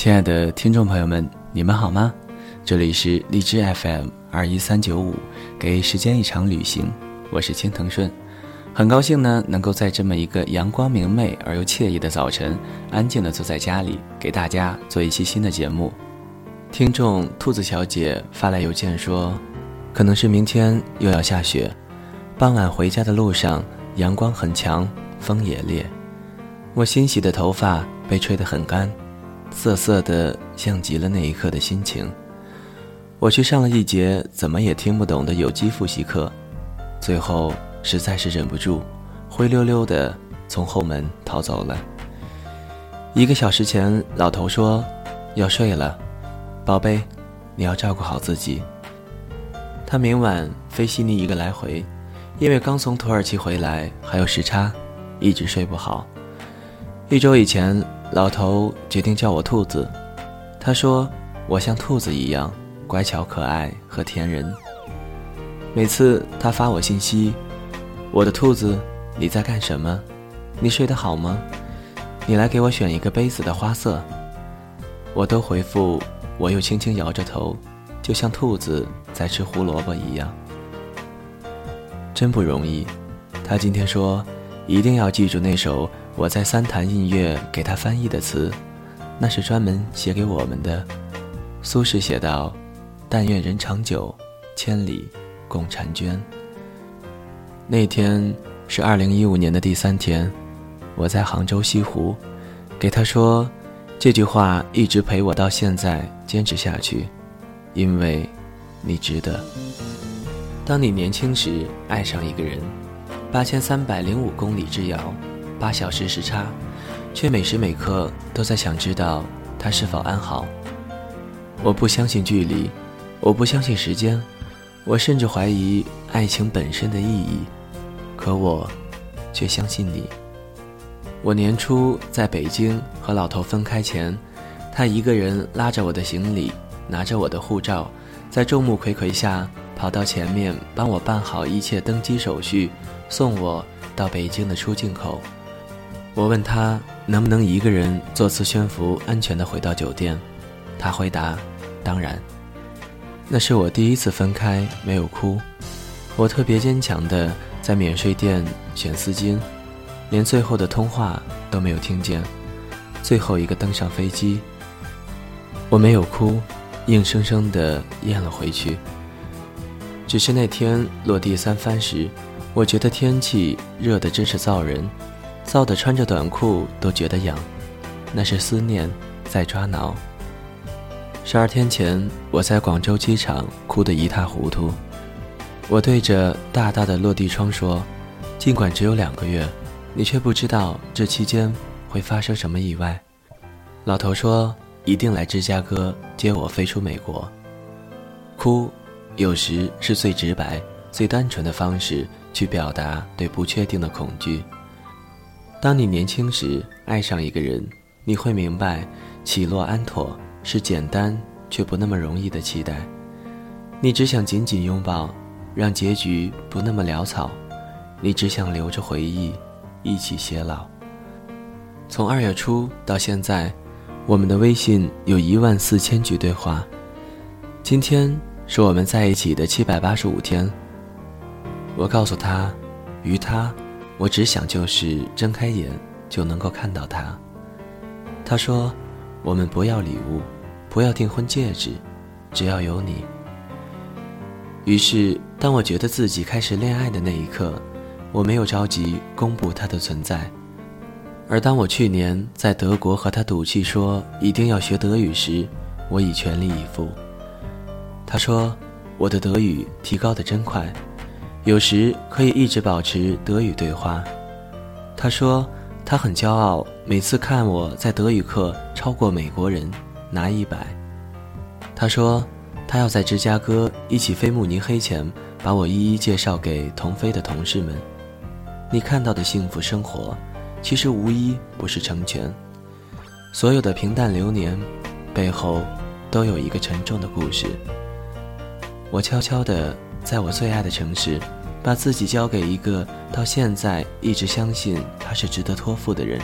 亲爱的听众朋友们，你们好吗？这里是荔枝 FM 二一三九五，给时间一场旅行，我是青藤顺，很高兴呢，能够在这么一个阳光明媚而又惬意的早晨，安静的坐在家里，给大家做一期新的节目。听众兔子小姐发来邮件说，可能是明天又要下雪，傍晚回家的路上，阳光很强，风也烈，我新洗的头发被吹得很干。涩涩的，像极了那一刻的心情。我去上了一节怎么也听不懂的有机复习课，最后实在是忍不住，灰溜溜的从后门逃走了。一个小时前，老头说要睡了，宝贝，你要照顾好自己。他明晚飞悉尼一个来回，因为刚从土耳其回来，还有时差，一直睡不好。一周以前。老头决定叫我兔子，他说我像兔子一样乖巧可爱和甜人。每次他发我信息，我的兔子你在干什么？你睡得好吗？你来给我选一个杯子的花色。我都回复，我又轻轻摇着头，就像兔子在吃胡萝卜一样。真不容易。他今天说一定要记住那首。我在三潭印月给他翻译的词，那是专门写给我们的。苏轼写道：“但愿人长久，千里共婵娟。”那天是二零一五年的第三天，我在杭州西湖，给他说这句话，一直陪我到现在，坚持下去，因为，你值得。当你年轻时爱上一个人，八千三百零五公里之遥。八小时时差，却每时每刻都在想知道他是否安好。我不相信距离，我不相信时间，我甚至怀疑爱情本身的意义。可我，却相信你。我年初在北京和老头分开前，他一个人拉着我的行李，拿着我的护照，在众目睽睽下跑到前面帮我办好一切登机手续，送我到北京的出境口。我问他能不能一个人坐次宣服安全的回到酒店，他回答：“当然。”那是我第一次分开没有哭，我特别坚强的在免税店选丝巾，连最后的通话都没有听见，最后一个登上飞机，我没有哭，硬生生的咽了回去。只是那天落地三番时，我觉得天气热的真是燥人。燥得穿着短裤都觉得痒，那是思念在抓挠。十二天前，我在广州机场哭得一塌糊涂。我对着大大的落地窗说：“尽管只有两个月，你却不知道这期间会发生什么意外。”老头说：“一定来芝加哥接我飞出美国。”哭，有时是最直白、最单纯的方式去表达对不确定的恐惧。当你年轻时爱上一个人，你会明白，起落安妥是简单却不那么容易的期待。你只想紧紧拥抱，让结局不那么潦草。你只想留着回忆，一起偕老。从二月初到现在，我们的微信有一万四千句对话。今天是我们在一起的七百八十五天。我告诉他，于他。我只想就是睁开眼就能够看到他。他说：“我们不要礼物，不要订婚戒指，只要有你。”于是，当我觉得自己开始恋爱的那一刻，我没有着急公布他的存在。而当我去年在德国和他赌气说一定要学德语时，我已全力以赴。他说：“我的德语提高的真快。”有时可以一直保持德语对话。他说他很骄傲，每次看我在德语课超过美国人，拿一百。他说他要在芝加哥一起飞慕尼黑前，把我一一介绍给同飞的同事们。你看到的幸福生活，其实无一不是成全。所有的平淡流年，背后都有一个沉重的故事。我悄悄地。在我最爱的城市，把自己交给一个到现在一直相信他是值得托付的人。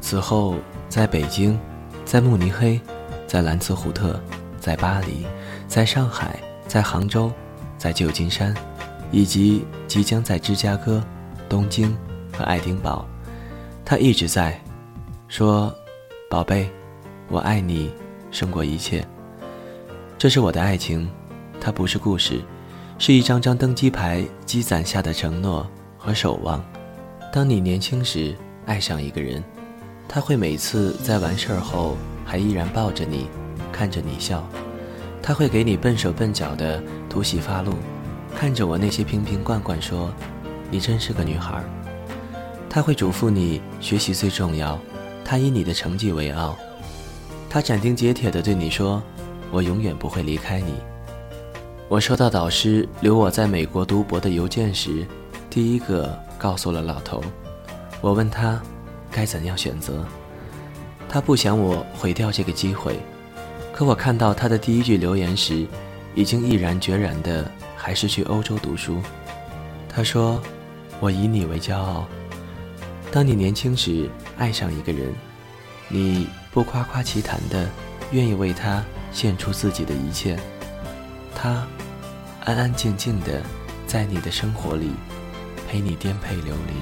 此后，在北京，在慕尼黑，在兰茨胡特，在巴黎，在上海，在杭州，在旧金山，以及即将在芝加哥、东京和爱丁堡，他一直在说：“宝贝，我爱你胜过一切。”这是我的爱情，它不是故事，是一张张登机牌积攒下的承诺和守望。当你年轻时爱上一个人，他会每次在完事儿后还依然抱着你，看着你笑。他会给你笨手笨脚的涂洗发露，看着我那些瓶瓶罐罐说：“你真是个女孩。”他会嘱咐你学习最重要，他以你的成绩为傲。他斩钉截铁地对你说。我永远不会离开你。我收到导师留我在美国读博的邮件时，第一个告诉了老头。我问他该怎样选择，他不想我毁掉这个机会。可我看到他的第一句留言时，已经毅然决然的还是去欧洲读书。他说：“我以你为骄傲。当你年轻时爱上一个人，你不夸夸其谈的愿意为他。”献出自己的一切，他安安静静的在你的生活里陪你颠沛流离。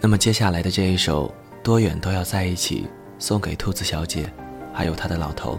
那么接下来的这一首《多远都要在一起》，送给兔子小姐。还有她的老头。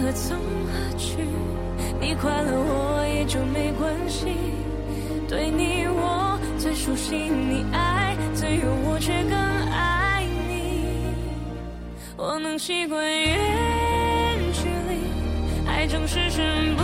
何从何去？你快乐我也就没关系。对你我最熟悉，你爱自由，我却更爱你。我能习惯远距离，爱总是身不。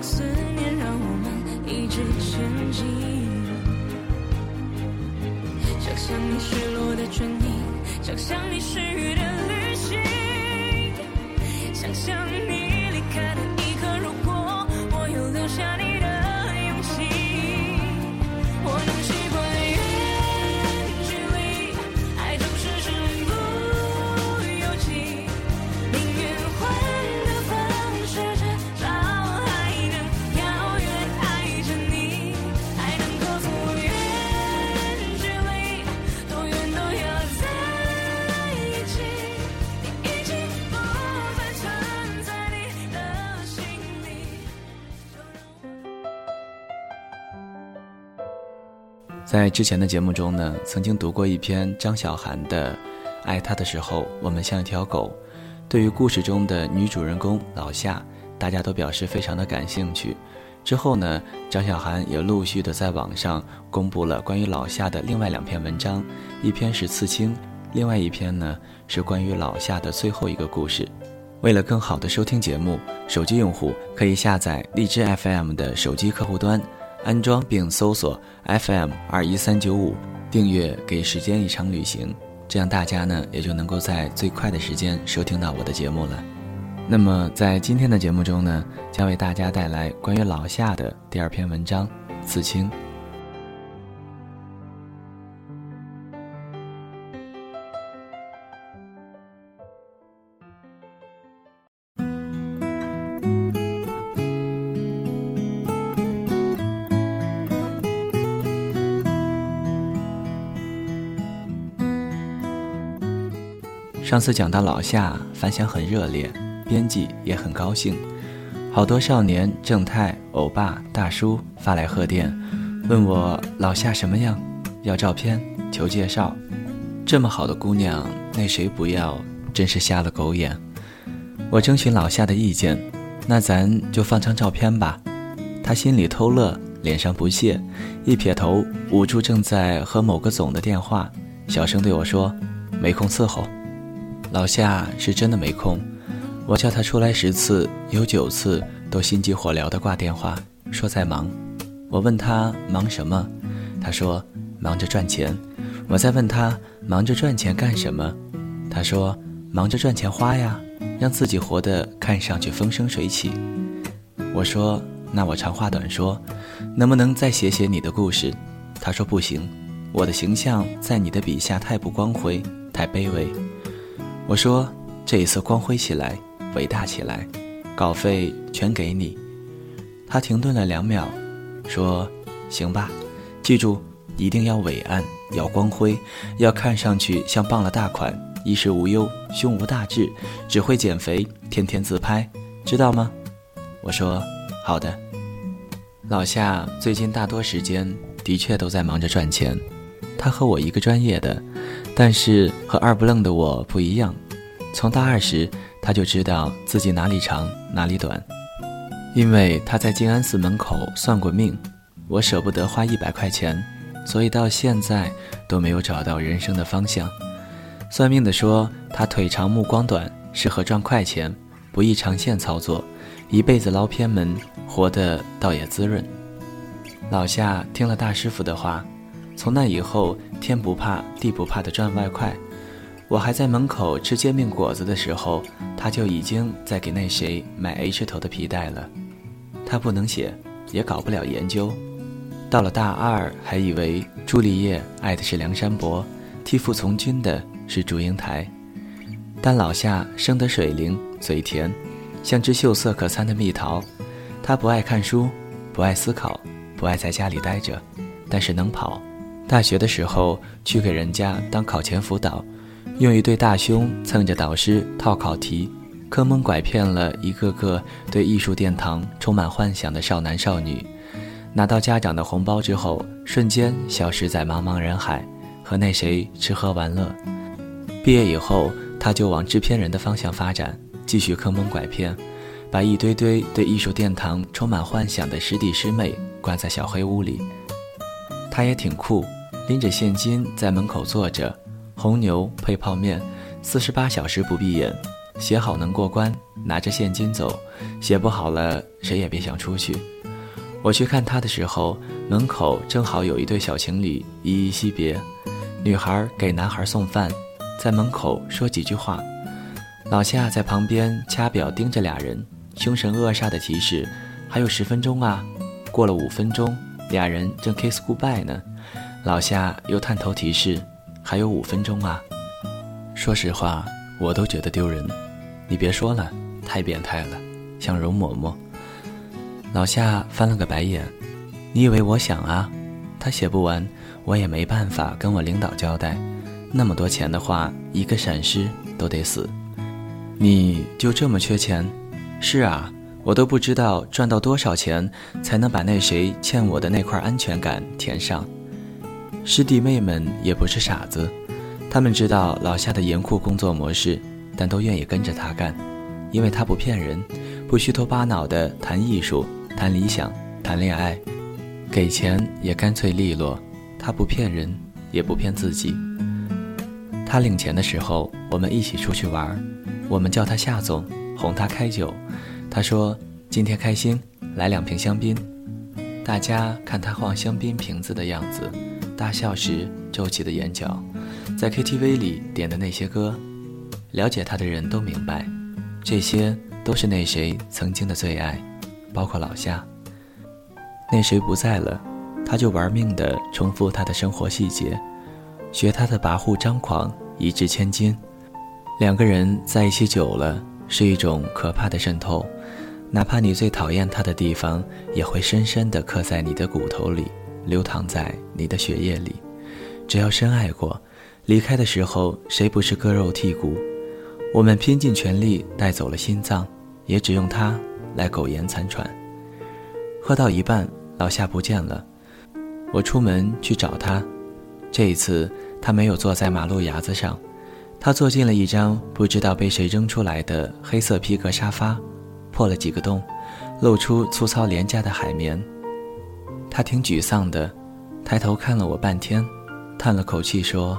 extend 在之前的节目中呢，曾经读过一篇张小涵的《爱他的时候，我们像一条狗》。对于故事中的女主人公老夏，大家都表示非常的感兴趣。之后呢，张小涵也陆续的在网上公布了关于老夏的另外两篇文章，一篇是刺青，另外一篇呢是关于老夏的最后一个故事。为了更好的收听节目，手机用户可以下载荔枝 FM 的手机客户端。安装并搜索 FM 二一三九五，订阅给时间一场旅行，这样大家呢也就能够在最快的时间收听到我的节目了。那么在今天的节目中呢，将为大家带来关于老夏的第二篇文章《刺青》。上次讲到老夏，反响很热烈，编辑也很高兴，好多少年、正太、欧巴、大叔发来贺电，问我老夏什么样，要照片，求介绍。这么好的姑娘，那谁不要？真是瞎了狗眼。我征询老夏的意见，那咱就放张照片吧。他心里偷乐，脸上不屑，一撇头，捂住正在和某个总的电话，小声对我说：“没空伺候。”老夏是真的没空。我叫他出来十次，有九次都心急火燎地挂电话，说在忙。我问他忙什么，他说忙着赚钱。我再问他忙着赚钱干什么，他说忙着赚钱花呀，让自己活得看上去风生水起。我说。那我长话短说，能不能再写写你的故事？他说不行，我的形象在你的笔下太不光辉，太卑微。我说这一次光辉起来，伟大起来，稿费全给你。他停顿了两秒，说：“行吧，记住，一定要伟岸，要光辉，要看上去像傍了大款，衣食无忧，胸无大志，只会减肥，天天自拍，知道吗？”我说。好的，老夏最近大多时间的确都在忙着赚钱。他和我一个专业的，但是和二不愣的我不一样。从大二时他就知道自己哪里长哪里短，因为他在静安寺门口算过命。我舍不得花一百块钱，所以到现在都没有找到人生的方向。算命的说他腿长目光短，适合赚快钱，不易长线操作。一辈子捞偏门，活得倒也滋润。老夏听了大师傅的话，从那以后天不怕地不怕的赚外快。我还在门口吃煎饼果子的时候，他就已经在给那谁买 H 头的皮带了。他不能写，也搞不了研究。到了大二，还以为朱丽叶爱的是梁山伯，替父从军的是祝英台。但老夏生得水灵，嘴甜。像只秀色可餐的蜜桃，他不爱看书，不爱思考，不爱在家里待着，但是能跑。大学的时候去给人家当考前辅导，用一对大胸蹭着导师套考题，坑蒙拐骗了一个个对艺术殿堂充满幻想的少男少女。拿到家长的红包之后，瞬间消失在茫茫人海，和那谁吃喝玩乐。毕业以后，他就往制片人的方向发展。继续坑蒙拐骗，把一堆堆对艺术殿堂充满幻想的师弟师妹关在小黑屋里。他也挺酷，拎着现金在门口坐着，红牛配泡面，四十八小时不闭眼，写好能过关，拿着现金走；写不好了，谁也别想出去。我去看他的时候，门口正好有一对小情侣依依惜别，女孩给男孩送饭，在门口说几句话。老夏在旁边掐表盯着俩人，凶神恶煞的提示：“还有十分钟啊！”过了五分钟，俩人正 kiss goodbye 呢。老夏又探头提示：“还有五分钟啊！”说实话，我都觉得丢人。你别说了，太变态了，像容嬷嬷。老夏翻了个白眼：“你以为我想啊？他写不完，我也没办法跟我领导交代。那么多钱的话，一个闪失都得死。”你就这么缺钱？是啊，我都不知道赚到多少钱才能把那谁欠我的那块安全感填上。师弟妹们也不是傻子，他们知道老夏的严酷工作模式，但都愿意跟着他干，因为他不骗人，不虚头巴脑的谈艺术、谈理想、谈恋爱，给钱也干脆利落。他不骗人，也不骗自己。他领钱的时候，我们一起出去玩。我们叫他夏总，哄他开酒。他说：“今天开心，来两瓶香槟。”大家看他晃香槟瓶子的样子，大笑时皱起的眼角，在 KTV 里点的那些歌，了解他的人都明白，这些都是那谁曾经的最爱，包括老夏。那谁不在了，他就玩命的重复他的生活细节，学他的跋扈张狂，一掷千金。两个人在一起久了，是一种可怕的渗透，哪怕你最讨厌他的地方，也会深深的刻在你的骨头里，流淌在你的血液里。只要深爱过，离开的时候，谁不是割肉剔骨？我们拼尽全力带走了心脏，也只用它来苟延残喘。喝到一半，老夏不见了，我出门去找他。这一次，他没有坐在马路牙子上，他坐进了一张不知道被谁扔出来的黑色皮革沙发，破了几个洞，露出粗糙廉价的海绵。他挺沮丧的，抬头看了我半天，叹了口气说：“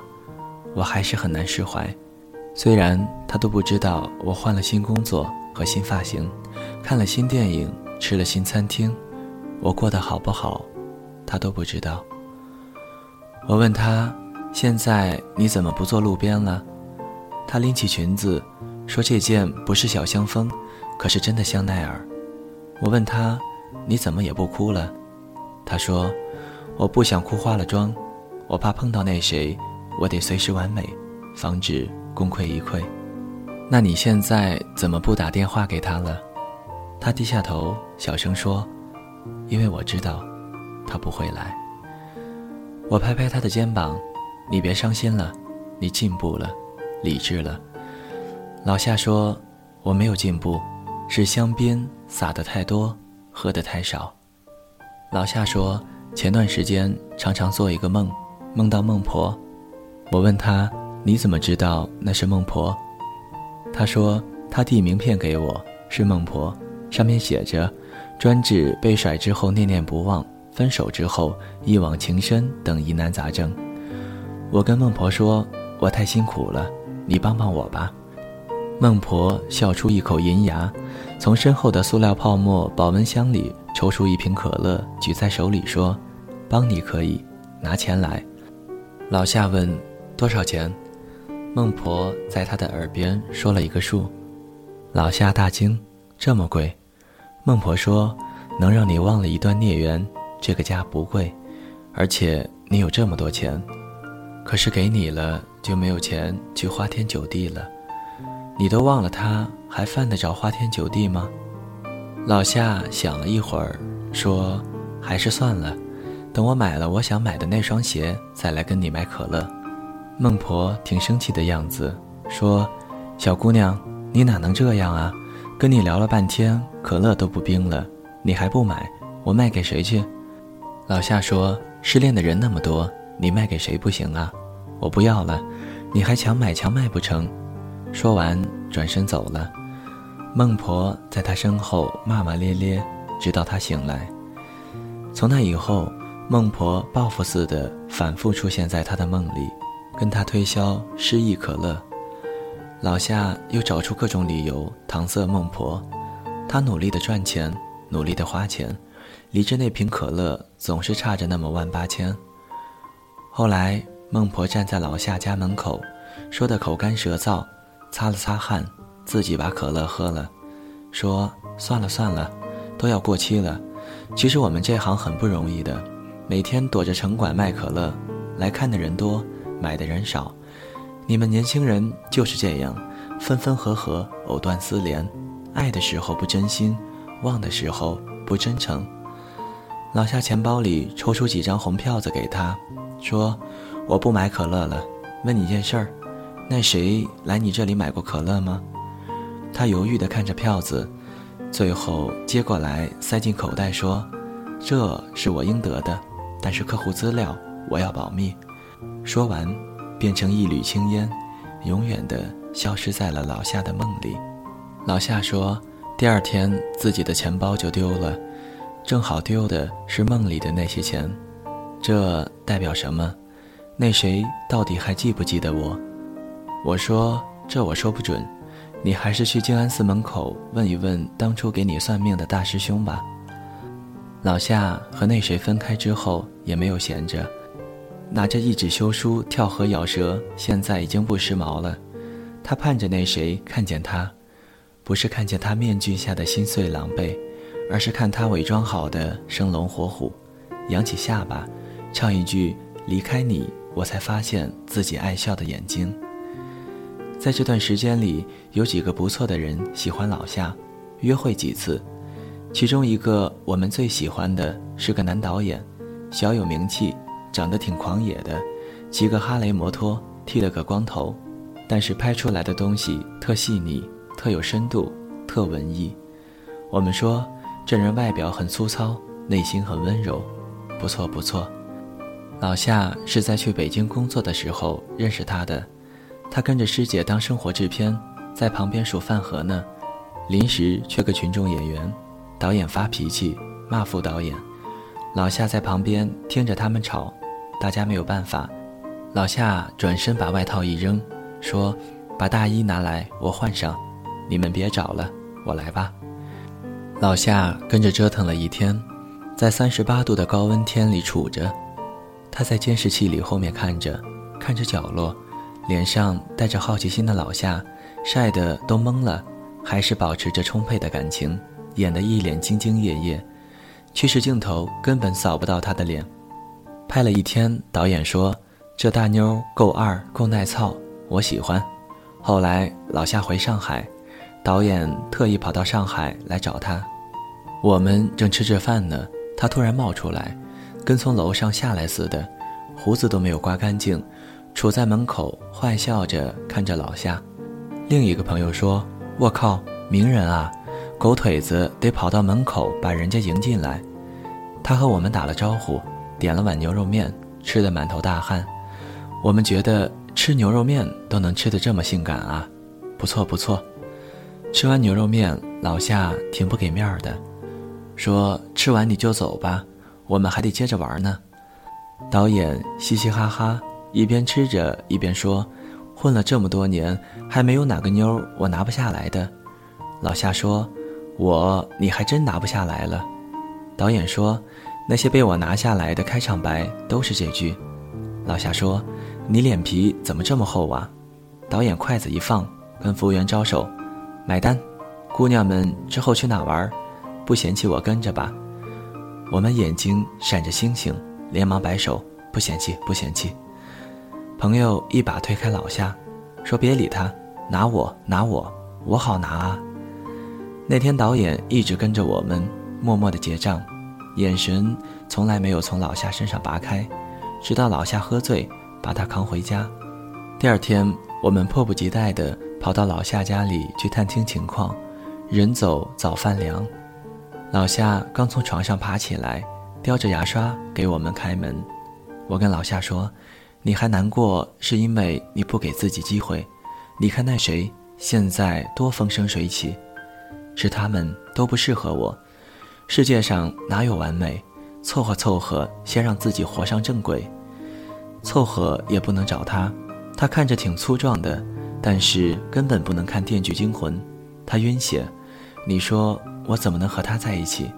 我还是很难释怀。”虽然他都不知道我换了新工作和新发型，看了新电影，吃了新餐厅，我过得好不好，他都不知道。我问他：“现在你怎么不坐路边了？”他拎起裙子，说：“这件不是小香风，可是真的香奈儿。”我问他：“你怎么也不哭了？”他说：“我不想哭花了妆，我怕碰到那谁，我得随时完美，防止。”功亏一篑，那你现在怎么不打电话给他了？他低下头，小声说：“因为我知道，他不会来。”我拍拍他的肩膀：“你别伤心了，你进步了，理智了。”老夏说：“我没有进步，是香槟撒的太多，喝的太少。”老夏说：“前段时间常常做一个梦，梦到孟婆。”我问他。你怎么知道那是孟婆？他说他递名片给我，是孟婆，上面写着“专治被甩之后念念不忘，分手之后一往情深等疑难杂症”。我跟孟婆说：“我太辛苦了，你帮帮我吧。”孟婆笑出一口银牙，从身后的塑料泡沫保温箱里抽出一瓶可乐，举在手里说：“帮你可以，拿钱来。”老夏问：“多少钱？”孟婆在他的耳边说了一个数，老夏大惊：“这么贵？”孟婆说：“能让你忘了一段孽缘，这个家不贵，而且你有这么多钱，可是给你了就没有钱去花天酒地了。你都忘了他，还犯得着花天酒地吗？”老夏想了一会儿，说：“还是算了，等我买了我想买的那双鞋，再来跟你买可乐。”孟婆挺生气的样子，说：“小姑娘，你哪能这样啊？跟你聊了半天，可乐都不冰了，你还不买？我卖给谁去？”老夏说：“失恋的人那么多，你卖给谁不行啊？我不要了，你还强买强卖不成？”说完转身走了。孟婆在他身后骂骂咧咧，直到他醒来。从那以后，孟婆报复似的反复出现在他的梦里。跟他推销失忆可乐，老夏又找出各种理由搪塞孟婆。他努力的赚钱，努力的花钱，离着那瓶可乐总是差着那么万八千。后来孟婆站在老夏家门口，说的口干舌燥，擦了擦汗，自己把可乐喝了，说：“算了算了，都要过期了。其实我们这行很不容易的，每天躲着城管卖可乐，来看的人多。”买的人少，你们年轻人就是这样，分分合合，藕断丝连，爱的时候不真心，忘的时候不真诚。老夏钱包里抽出几张红票子给他，说：“我不买可乐了。问你件事儿，那谁来你这里买过可乐吗？”他犹豫地看着票子，最后接过来塞进口袋，说：“这是我应得的，但是客户资料我要保密。”说完，变成一缕青烟，永远的消失在了老夏的梦里。老夏说，第二天自己的钱包就丢了，正好丢的是梦里的那些钱。这代表什么？那谁到底还记不记得我？我说，这我说不准，你还是去静安寺门口问一问当初给你算命的大师兄吧。老夏和那谁分开之后，也没有闲着。拿着一纸休书跳河咬舌，现在已经不时髦了。他盼着那谁看见他，不是看见他面具下的心碎狼狈，而是看他伪装好的生龙活虎，扬起下巴，唱一句“离开你，我才发现自己爱笑的眼睛”。在这段时间里，有几个不错的人喜欢老夏，约会几次，其中一个我们最喜欢的是个男导演，小有名气。长得挺狂野的，骑个哈雷摩托，剃了个光头，但是拍出来的东西特细腻、特有深度、特文艺。我们说这人外表很粗糙，内心很温柔，不错不错。老夏是在去北京工作的时候认识他的，他跟着师姐当生活制片，在旁边数饭盒呢。临时缺个群众演员，导演发脾气骂副导演，老夏在旁边听着他们吵，大家没有办法。老夏转身把外套一扔，说：“把大衣拿来，我换上。你们别找了，我来吧。”老夏跟着折腾了一天，在三十八度的高温天里杵着。他在监视器里后面看着，看着角落，脸上带着好奇心的老夏，晒得都懵了，还是保持着充沛的感情，演得一脸兢兢业业。趋势镜头根本扫不到他的脸。拍了一天，导演说。这大妞够二，够耐操，我喜欢。后来老夏回上海，导演特意跑到上海来找他。我们正吃着饭呢，他突然冒出来，跟从楼上下来似的，胡子都没有刮干净，杵在门口坏笑着看着老夏。另一个朋友说：“我靠，名人啊，狗腿子得跑到门口把人家迎进来。”他和我们打了招呼，点了碗牛肉面，吃得满头大汗。我们觉得吃牛肉面都能吃得这么性感啊，不错不错。吃完牛肉面，老夏挺不给面儿的，说吃完你就走吧，我们还得接着玩呢。导演嘻嘻哈哈，一边吃着一边说：“混了这么多年，还没有哪个妞我拿不下来的。”老夏说：“我你还真拿不下来了。”导演说：“那些被我拿下来的开场白都是这句。”老夏说。你脸皮怎么这么厚啊？导演筷子一放，跟服务员招手，买单。姑娘们之后去哪玩？不嫌弃我跟着吧？我们眼睛闪着星星，连忙摆手，不嫌弃，不嫌弃。朋友一把推开老夏，说别理他，拿我，拿我，我好拿啊。那天导演一直跟着我们，默默的结账，眼神从来没有从老夏身上拔开，直到老夏喝醉。把他扛回家。第二天，我们迫不及待地跑到老夏家里去探听情况。人走早饭凉，老夏刚从床上爬起来，叼着牙刷给我们开门。我跟老夏说：“你还难过，是因为你不给自己机会。你看那谁现在多风生水起，是他们都不适合我。世界上哪有完美？凑合凑合，先让自己活上正轨。”凑合也不能找他，他看着挺粗壮的，但是根本不能看《电锯惊魂》，他晕血。你说我怎么能和他在一起？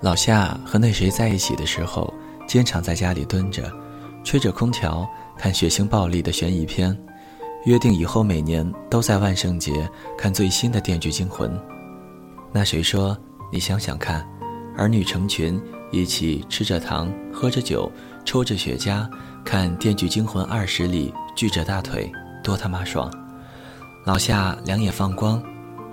老夏和那谁在一起的时候，经常在家里蹲着，吹着空调看血腥暴力的悬疑片，约定以后每年都在万圣节看最新的《电锯惊魂》。那谁说？你想想看，儿女成群，一起吃着糖，喝着酒，抽着雪茄。看《电锯惊魂二十》里锯着大腿，多他妈爽！老夏两眼放光。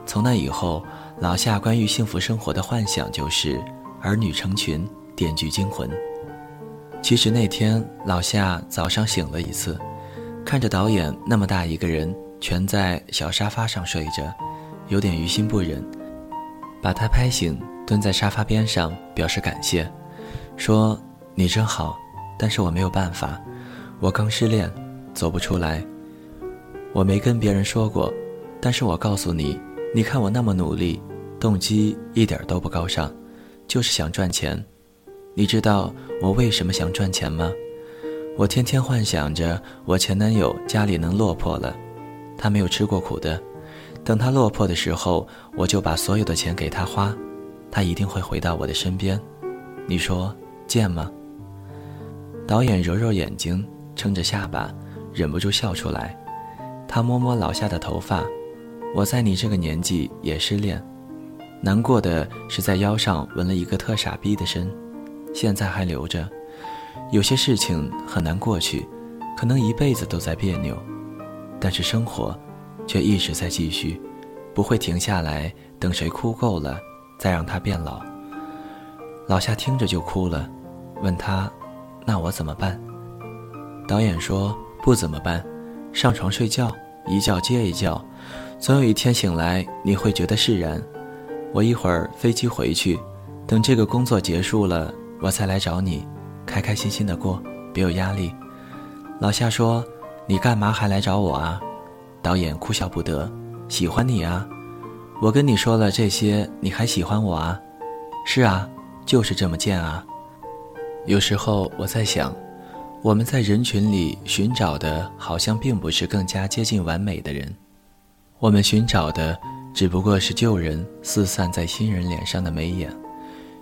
从那以后，老夏关于幸福生活的幻想就是儿女成群，电锯惊魂。其实那天老夏早上醒了一次，看着导演那么大一个人全在小沙发上睡着，有点于心不忍，把他拍醒，蹲在沙发边上表示感谢，说：“你真好。”但是我没有办法，我刚失恋，走不出来。我没跟别人说过，但是我告诉你，你看我那么努力，动机一点都不高尚，就是想赚钱。你知道我为什么想赚钱吗？我天天幻想着我前男友家里能落魄了，他没有吃过苦的，等他落魄的时候，我就把所有的钱给他花，他一定会回到我的身边。你说贱吗？导演揉揉眼睛，撑着下巴，忍不住笑出来。他摸摸老夏的头发，我在你这个年纪也失恋，难过的是在腰上纹了一个特傻逼的身，现在还留着。有些事情很难过去，可能一辈子都在别扭，但是生活，却一直在继续，不会停下来等谁哭够了，再让他变老。老夏听着就哭了，问他。那我怎么办？导演说不怎么办，上床睡觉一觉接一觉，总有一天醒来你会觉得释然。我一会儿飞机回去，等这个工作结束了，我再来找你，开开心心的过，别有压力。老夏说：“你干嘛还来找我啊？”导演哭笑不得：“喜欢你啊，我跟你说了这些，你还喜欢我啊？是啊，就是这么贱啊。”有时候我在想。我们在人群里寻找的，好像并不是更加接近完美的人，我们寻找的只不过是旧人四散在新人脸上的眉眼，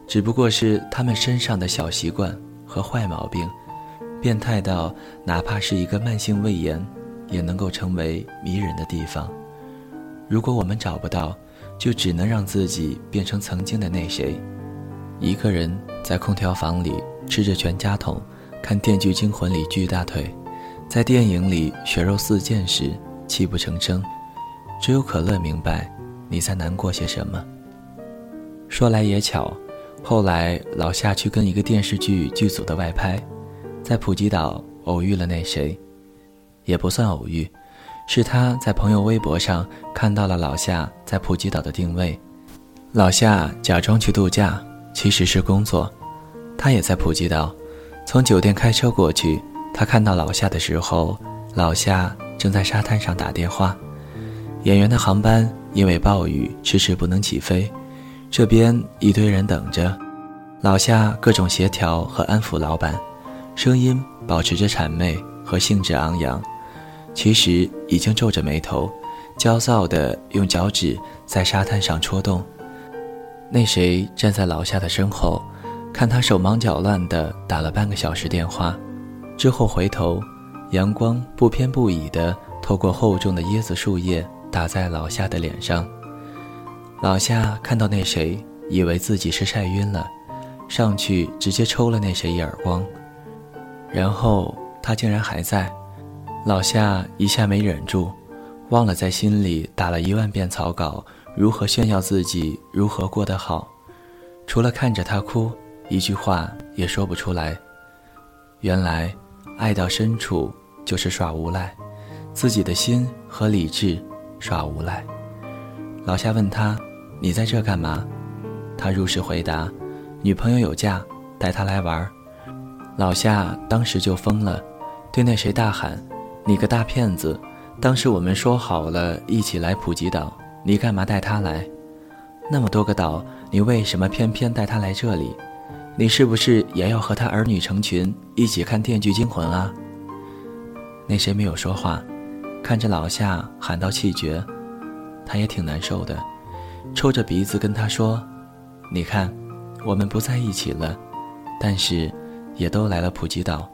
只不过是他们身上的小习惯和坏毛病，变态到哪怕是一个慢性胃炎，也能够成为迷人的地方。如果我们找不到，就只能让自己变成曾经的那谁，一个人在空调房里吃着全家桶。看《电锯惊魂》里锯大腿，在电影里血肉四溅时泣不成声，只有可乐明白你在难过些什么。说来也巧，后来老夏去跟一个电视剧剧组的外拍，在普吉岛偶遇了那谁，也不算偶遇，是他在朋友微博上看到了老夏在普吉岛的定位，老夏假装去度假，其实是工作，他也在普吉岛。从酒店开车过去，他看到老夏的时候，老夏正在沙滩上打电话。演员的航班因为暴雨迟迟不能起飞，这边一堆人等着。老夏各种协调和安抚老板，声音保持着谄媚和兴致昂扬，其实已经皱着眉头，焦躁地用脚趾在沙滩上戳动。那谁站在老夏的身后？看他手忙脚乱地打了半个小时电话，之后回头，阳光不偏不倚地透过厚重的椰子树叶打在老夏的脸上。老夏看到那谁，以为自己是晒晕了，上去直接抽了那谁一耳光。然后他竟然还在，老夏一下没忍住，忘了在心里打了一万遍草稿，如何炫耀自己，如何过得好，除了看着他哭。一句话也说不出来。原来，爱到深处就是耍无赖，自己的心和理智耍无赖。老夏问他：“你在这干嘛？”他如实回答：“女朋友有假，带她来玩。”老夏当时就疯了，对那谁大喊：“你个大骗子！当时我们说好了一起来普吉岛，你干嘛带她来？那么多个岛，你为什么偏偏带她来这里？”你是不是也要和他儿女成群一起看《电锯惊魂》啊？那谁没有说话，看着老夏喊到气绝，他也挺难受的，抽着鼻子跟他说：“你看，我们不在一起了，但是也都来了普吉岛，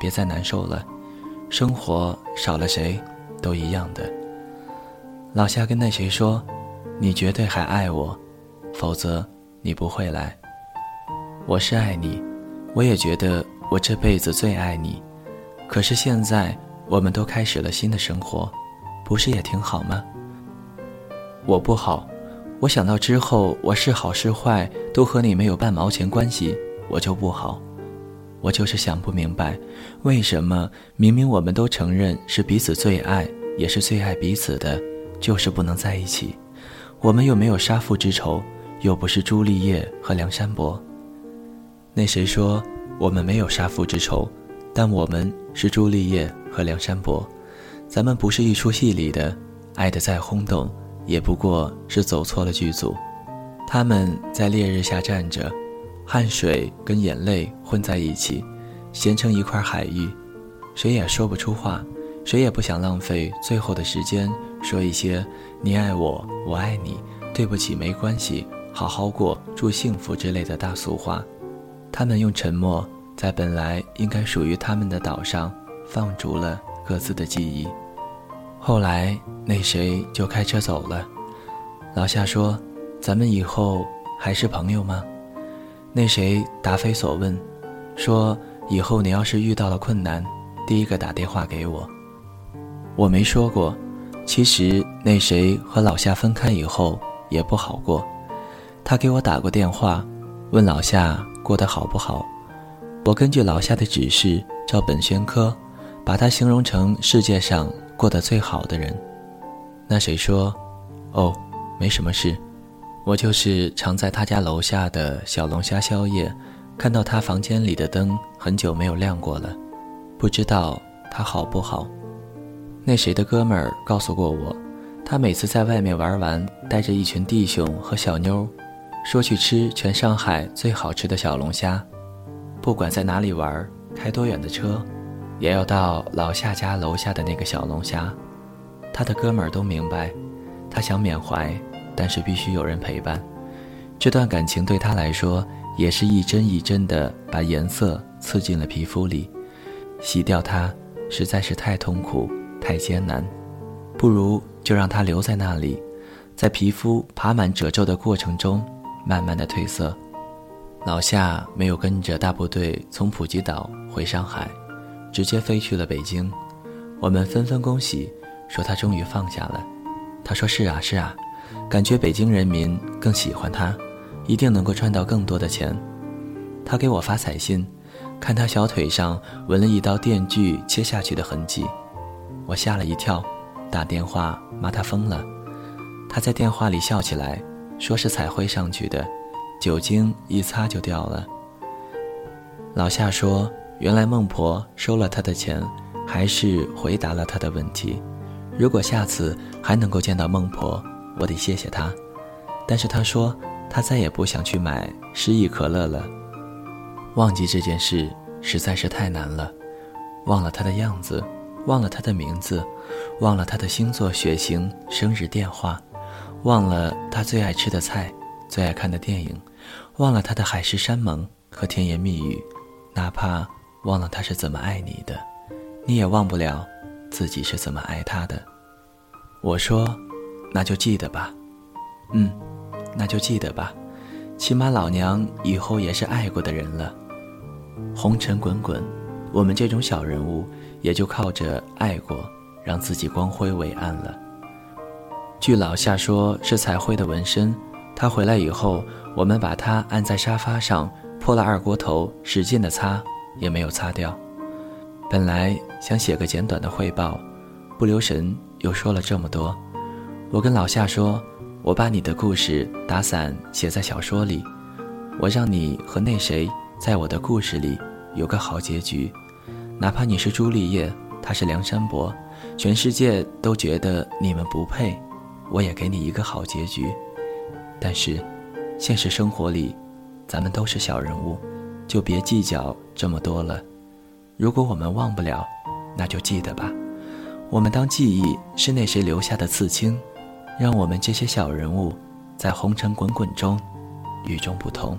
别再难受了，生活少了谁都一样的。”老夏跟那谁说：“你绝对还爱我，否则你不会来。”我是爱你，我也觉得我这辈子最爱你。可是现在我们都开始了新的生活，不是也挺好吗？我不好，我想到之后我是好是坏都和你没有半毛钱关系，我就不好。我就是想不明白，为什么明明我们都承认是彼此最爱，也是最爱彼此的，就是不能在一起。我们又没有杀父之仇，又不是朱丽叶和梁山伯。那谁说我们没有杀父之仇，但我们是朱丽叶和梁山伯，咱们不是一出戏里的，爱的再轰动，也不过是走错了剧组。他们在烈日下站着，汗水跟眼泪混在一起，咸成一块海域，谁也说不出话，谁也不想浪费最后的时间说一些“你爱我，我爱你，对不起，没关系，好好过，祝幸福”之类的大俗话。他们用沉默，在本来应该属于他们的岛上放逐了各自的记忆。后来那谁就开车走了。老夏说：“咱们以后还是朋友吗？”那谁答非所问，说：“以后你要是遇到了困难，第一个打电话给我。”我没说过。其实那谁和老夏分开以后也不好过，他给我打过电话，问老夏。过得好不好？我根据老夏的指示照本宣科，把他形容成世界上过得最好的人。那谁说？哦，没什么事，我就是常在他家楼下的小龙虾宵夜，看到他房间里的灯很久没有亮过了，不知道他好不好。那谁的哥们儿告诉过我，他每次在外面玩完，带着一群弟兄和小妞，说去吃全上海最好吃的小龙虾，不管在哪里玩，开多远的车，也要到老夏家楼下的那个小龙虾。他的哥们儿都明白，他想缅怀，但是必须有人陪伴。这段感情对他来说，也是一针一针的把颜色刺进了皮肤里，洗掉它实在是太痛苦、太艰难，不如就让它留在那里，在皮肤爬满褶皱的过程中，慢慢的褪色。老夏没有跟着大部队从普吉岛回上海，直接飞去了北京，我们纷纷恭喜。说他终于放下了，他说是啊是啊，感觉北京人民更喜欢他，一定能够赚到更多的钱。他给我发彩信，看他小腿上纹了一刀电锯切下去的痕迹，我吓了一跳，打电话骂他疯了。他在电话里笑起来，说是彩绘上去的，酒精一擦就掉了。老夏说，原来孟婆收了他的钱，还是回答了他的问题。如果下次还能够见到孟婆，我得谢谢她。但是她说她再也不想去买失忆可乐了。忘记这件事实在是太难了，忘了她的样子，忘了她的名字，忘了她的星座、血型、生日、电话，忘了她最爱吃的菜、最爱看的电影，忘了她的海誓山盟和甜言蜜语，哪怕忘了他是怎么爱你的，你也忘不了。自己是怎么爱他的？我说，那就记得吧。嗯，那就记得吧。起码老娘以后也是爱过的人了。红尘滚滚，我们这种小人物也就靠着爱过，让自己光辉伟岸了。据老夏说，是彩绘的纹身。他回来以后，我们把他按在沙发上，破了二锅头，使劲的擦，也没有擦掉。本来想写个简短的汇报，不留神又说了这么多。我跟老夏说：“我把你的故事打散写在小说里，我让你和那谁在我的故事里有个好结局。哪怕你是朱丽叶，他是梁山伯，全世界都觉得你们不配，我也给你一个好结局。但是，现实生活里，咱们都是小人物，就别计较这么多了。”如果我们忘不了，那就记得吧。我们当记忆是那谁留下的刺青，让我们这些小人物在红尘滚滚中与众不同。